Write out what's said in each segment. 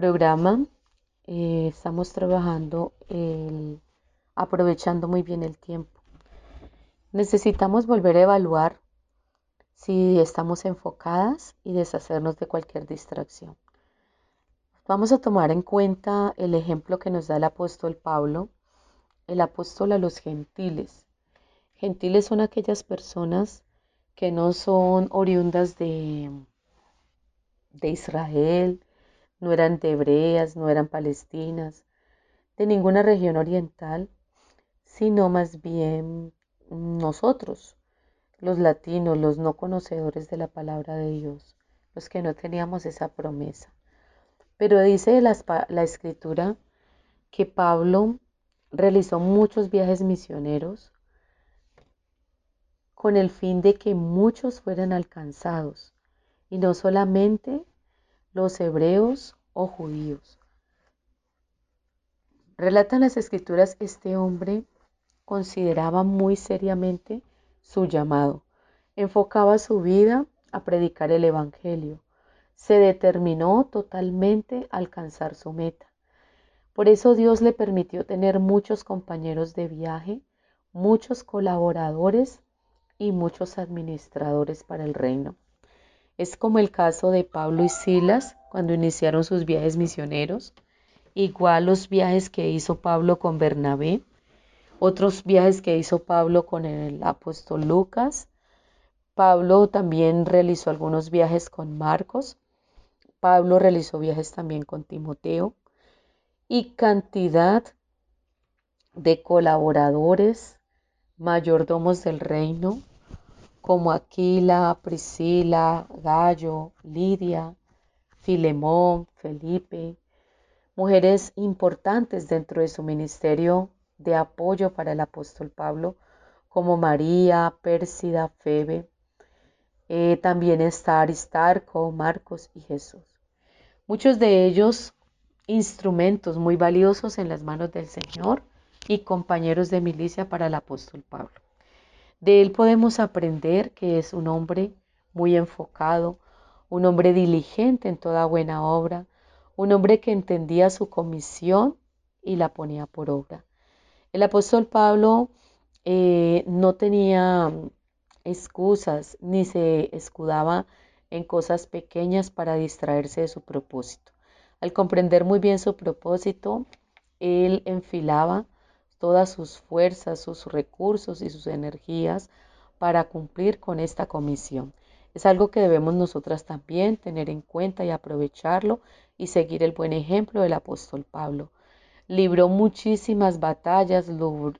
programa. Eh, estamos trabajando aprovechando muy bien el tiempo. Necesitamos volver a evaluar si estamos enfocadas y deshacernos de cualquier distracción. Vamos a tomar en cuenta el ejemplo que nos da el apóstol Pablo, el apóstol a los gentiles. Gentiles son aquellas personas que no son oriundas de, de Israel, no eran de hebreas, no eran palestinas, de ninguna región oriental, sino más bien nosotros, los latinos, los no conocedores de la palabra de Dios, los que no teníamos esa promesa. Pero dice la, la escritura que Pablo realizó muchos viajes misioneros con el fin de que muchos fueran alcanzados, y no solamente los hebreos o judíos. Relatan las escrituras, este hombre consideraba muy seriamente su llamado, enfocaba su vida a predicar el Evangelio, se determinó totalmente a alcanzar su meta. Por eso Dios le permitió tener muchos compañeros de viaje, muchos colaboradores y muchos administradores para el reino. Es como el caso de Pablo y Silas cuando iniciaron sus viajes misioneros, igual los viajes que hizo Pablo con Bernabé, otros viajes que hizo Pablo con el apóstol Lucas. Pablo también realizó algunos viajes con Marcos. Pablo realizó viajes también con Timoteo y cantidad de colaboradores, mayordomos del reino, como Aquila, Priscila, Gallo, Lidia, Filemón, Felipe, mujeres importantes dentro de su ministerio de apoyo para el apóstol Pablo, como María, Pérsida, Febe. Eh, también está Aristarco, Marcos y Jesús. Muchos de ellos instrumentos muy valiosos en las manos del Señor y compañeros de milicia para el apóstol Pablo. De él podemos aprender que es un hombre muy enfocado, un hombre diligente en toda buena obra, un hombre que entendía su comisión y la ponía por obra. El apóstol Pablo eh, no tenía excusas ni se escudaba en cosas pequeñas para distraerse de su propósito. Al comprender muy bien su propósito, él enfilaba todas sus fuerzas, sus recursos y sus energías para cumplir con esta comisión. Es algo que debemos nosotras también tener en cuenta y aprovecharlo y seguir el buen ejemplo del apóstol Pablo. Libró muchísimas batallas,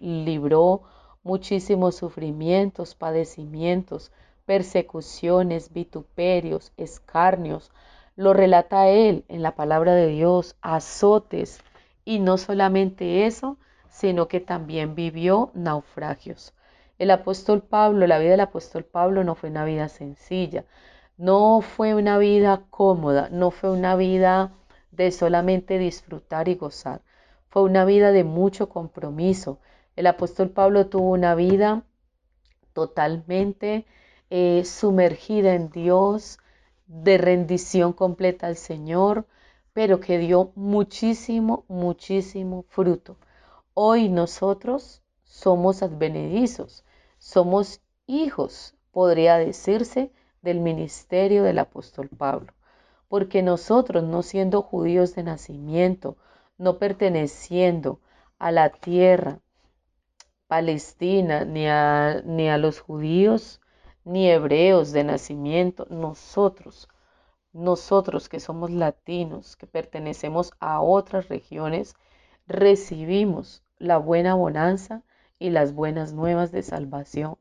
libró muchísimos sufrimientos, padecimientos, persecuciones, vituperios, escarnios. Lo relata él en la palabra de Dios, azotes. Y no solamente eso, sino que también vivió naufragios. El apóstol Pablo, la vida del apóstol Pablo no fue una vida sencilla, no fue una vida cómoda, no fue una vida de solamente disfrutar y gozar, fue una vida de mucho compromiso. El apóstol Pablo tuvo una vida totalmente eh, sumergida en Dios, de rendición completa al Señor, pero que dio muchísimo, muchísimo fruto. Hoy nosotros somos advenedizos, somos hijos, podría decirse, del ministerio del apóstol Pablo, porque nosotros, no siendo judíos de nacimiento, no perteneciendo a la tierra palestina, ni a, ni a los judíos, ni hebreos de nacimiento, nosotros, nosotros que somos latinos, que pertenecemos a otras regiones, recibimos la buena bonanza y las buenas nuevas de salvación,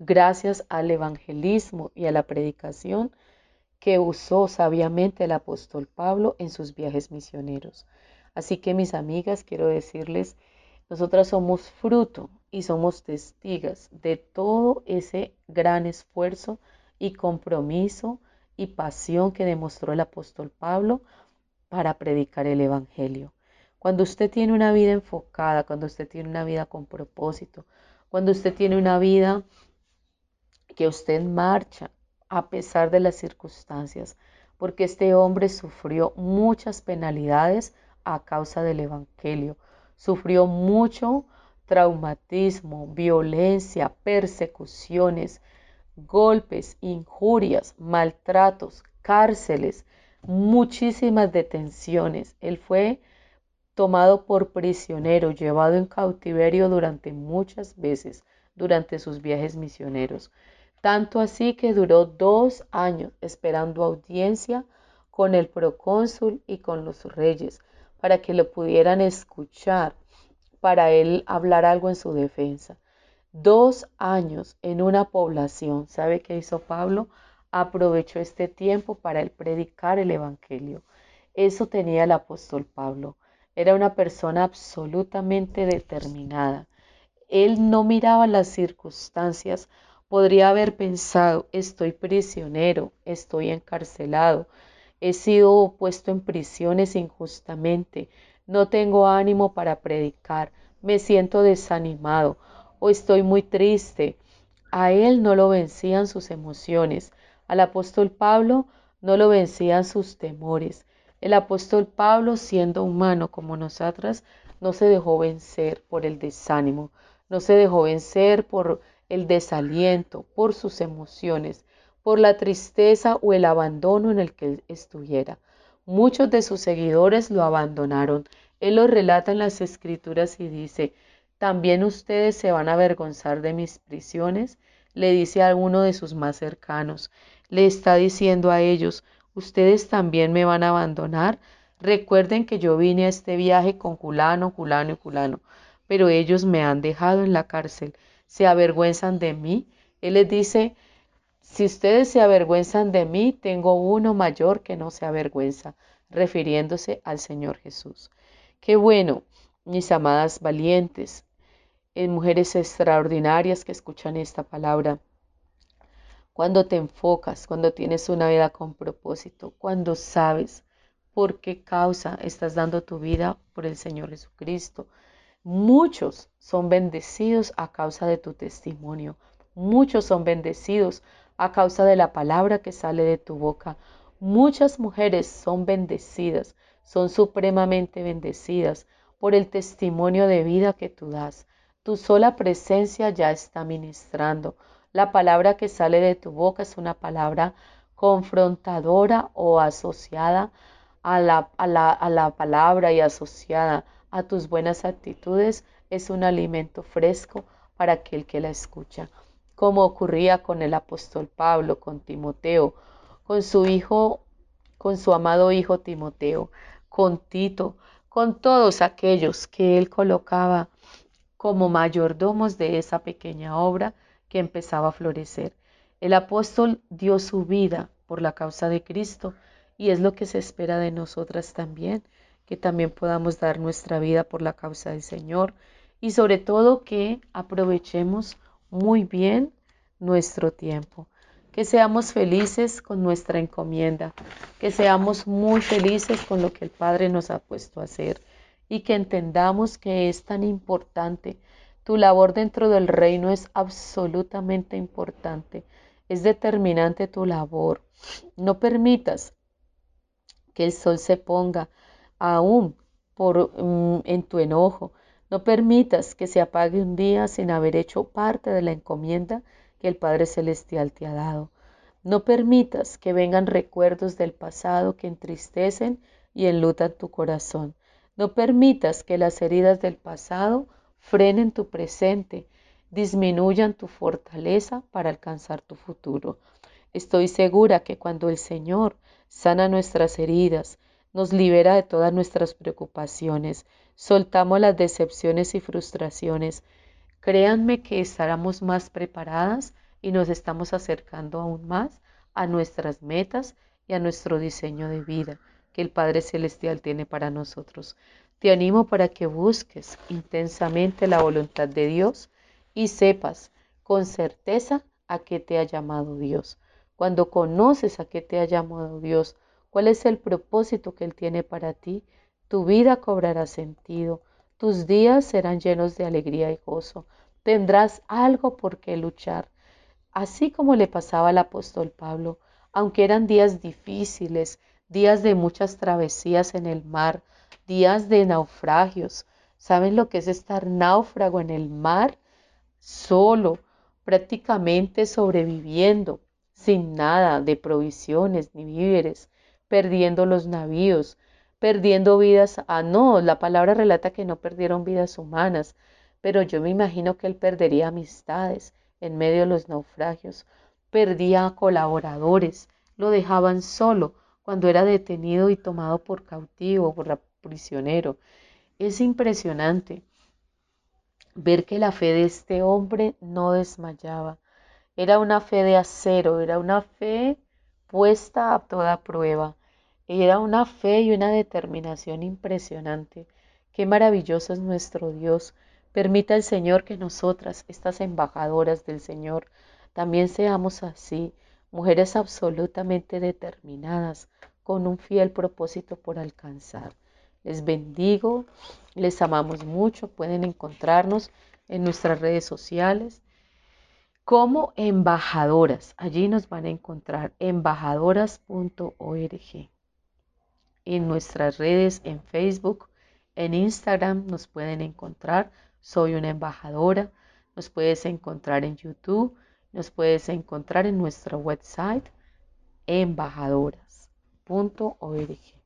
gracias al evangelismo y a la predicación que usó sabiamente el apóstol Pablo en sus viajes misioneros. Así que mis amigas, quiero decirles, nosotras somos fruto y somos testigas de todo ese gran esfuerzo y compromiso y pasión que demostró el apóstol Pablo para predicar el Evangelio. Cuando usted tiene una vida enfocada, cuando usted tiene una vida con propósito, cuando usted tiene una vida que usted marcha a pesar de las circunstancias, porque este hombre sufrió muchas penalidades a causa del Evangelio, sufrió mucho traumatismo, violencia, persecuciones, golpes, injurias, maltratos, cárceles, muchísimas detenciones. Él fue tomado por prisionero, llevado en cautiverio durante muchas veces durante sus viajes misioneros. Tanto así que duró dos años esperando audiencia con el procónsul y con los reyes para que lo pudieran escuchar, para él hablar algo en su defensa. Dos años en una población. ¿Sabe qué hizo Pablo? Aprovechó este tiempo para él predicar el Evangelio. Eso tenía el apóstol Pablo. Era una persona absolutamente determinada. Él no miraba las circunstancias. Podría haber pensado, estoy prisionero, estoy encarcelado, he sido puesto en prisiones injustamente, no tengo ánimo para predicar, me siento desanimado o estoy muy triste. A él no lo vencían sus emociones, al apóstol Pablo no lo vencían sus temores. El apóstol Pablo, siendo humano como nosotras, no se dejó vencer por el desánimo, no se dejó vencer por el desaliento, por sus emociones, por la tristeza o el abandono en el que estuviera. Muchos de sus seguidores lo abandonaron. Él lo relata en las escrituras y dice, ¿también ustedes se van a avergonzar de mis prisiones? Le dice a uno de sus más cercanos. Le está diciendo a ellos, ¿ustedes también me van a abandonar? Recuerden que yo vine a este viaje con culano, culano y culano, pero ellos me han dejado en la cárcel. ¿Se avergüenzan de mí? Él les dice, si ustedes se avergüenzan de mí, tengo uno mayor que no se avergüenza, refiriéndose al Señor Jesús. Qué bueno, mis amadas valientes, en eh, mujeres extraordinarias que escuchan esta palabra. Cuando te enfocas, cuando tienes una vida con propósito, cuando sabes por qué causa estás dando tu vida por el Señor Jesucristo. Muchos son bendecidos a causa de tu testimonio. Muchos son bendecidos a causa de la palabra que sale de tu boca. Muchas mujeres son bendecidas, son supremamente bendecidas por el testimonio de vida que tú das. Tu sola presencia ya está ministrando. La palabra que sale de tu boca es una palabra confrontadora o asociada a la, a la, a la palabra y asociada a tus buenas actitudes. Es un alimento fresco para aquel que la escucha como ocurría con el apóstol Pablo, con Timoteo, con su hijo, con su amado hijo Timoteo, con Tito, con todos aquellos que él colocaba como mayordomos de esa pequeña obra que empezaba a florecer. El apóstol dio su vida por la causa de Cristo y es lo que se espera de nosotras también, que también podamos dar nuestra vida por la causa del Señor y sobre todo que aprovechemos muy bien nuestro tiempo. Que seamos felices con nuestra encomienda, que seamos muy felices con lo que el Padre nos ha puesto a hacer y que entendamos que es tan importante. Tu labor dentro del reino es absolutamente importante, es determinante tu labor. No permitas que el sol se ponga aún por, mm, en tu enojo, no permitas que se apague un día sin haber hecho parte de la encomienda que el Padre Celestial te ha dado. No permitas que vengan recuerdos del pasado que entristecen y enlutan tu corazón. No permitas que las heridas del pasado frenen tu presente, disminuyan tu fortaleza para alcanzar tu futuro. Estoy segura que cuando el Señor sana nuestras heridas, nos libera de todas nuestras preocupaciones, soltamos las decepciones y frustraciones, créanme que estaremos más preparadas y nos estamos acercando aún más a nuestras metas y a nuestro diseño de vida que el Padre Celestial tiene para nosotros. Te animo para que busques intensamente la voluntad de Dios y sepas con certeza a qué te ha llamado Dios. Cuando conoces a qué te ha llamado Dios, cuál es el propósito que Él tiene para ti, tu vida cobrará sentido, tus días serán llenos de alegría y gozo, tendrás algo por qué luchar. Así como le pasaba al apóstol Pablo, aunque eran días difíciles, días de muchas travesías en el mar, días de naufragios. ¿Saben lo que es estar náufrago en el mar? Solo, prácticamente sobreviviendo, sin nada de provisiones ni víveres, perdiendo los navíos, perdiendo vidas. Ah, no, la palabra relata que no perdieron vidas humanas, pero yo me imagino que él perdería amistades en medio de los naufragios, perdía colaboradores, lo dejaban solo cuando era detenido y tomado por cautivo, por prisionero. Es impresionante ver que la fe de este hombre no desmayaba. Era una fe de acero, era una fe puesta a toda prueba. Era una fe y una determinación impresionante. Qué maravilloso es nuestro Dios. Permita el Señor que nosotras, estas embajadoras del Señor, también seamos así, mujeres absolutamente determinadas, con un fiel propósito por alcanzar. Les bendigo, les amamos mucho, pueden encontrarnos en nuestras redes sociales como embajadoras. Allí nos van a encontrar embajadoras.org en nuestras redes en Facebook, en Instagram nos pueden encontrar. Soy una embajadora. Nos puedes encontrar en YouTube. Nos puedes encontrar en nuestro website embajadoras.org.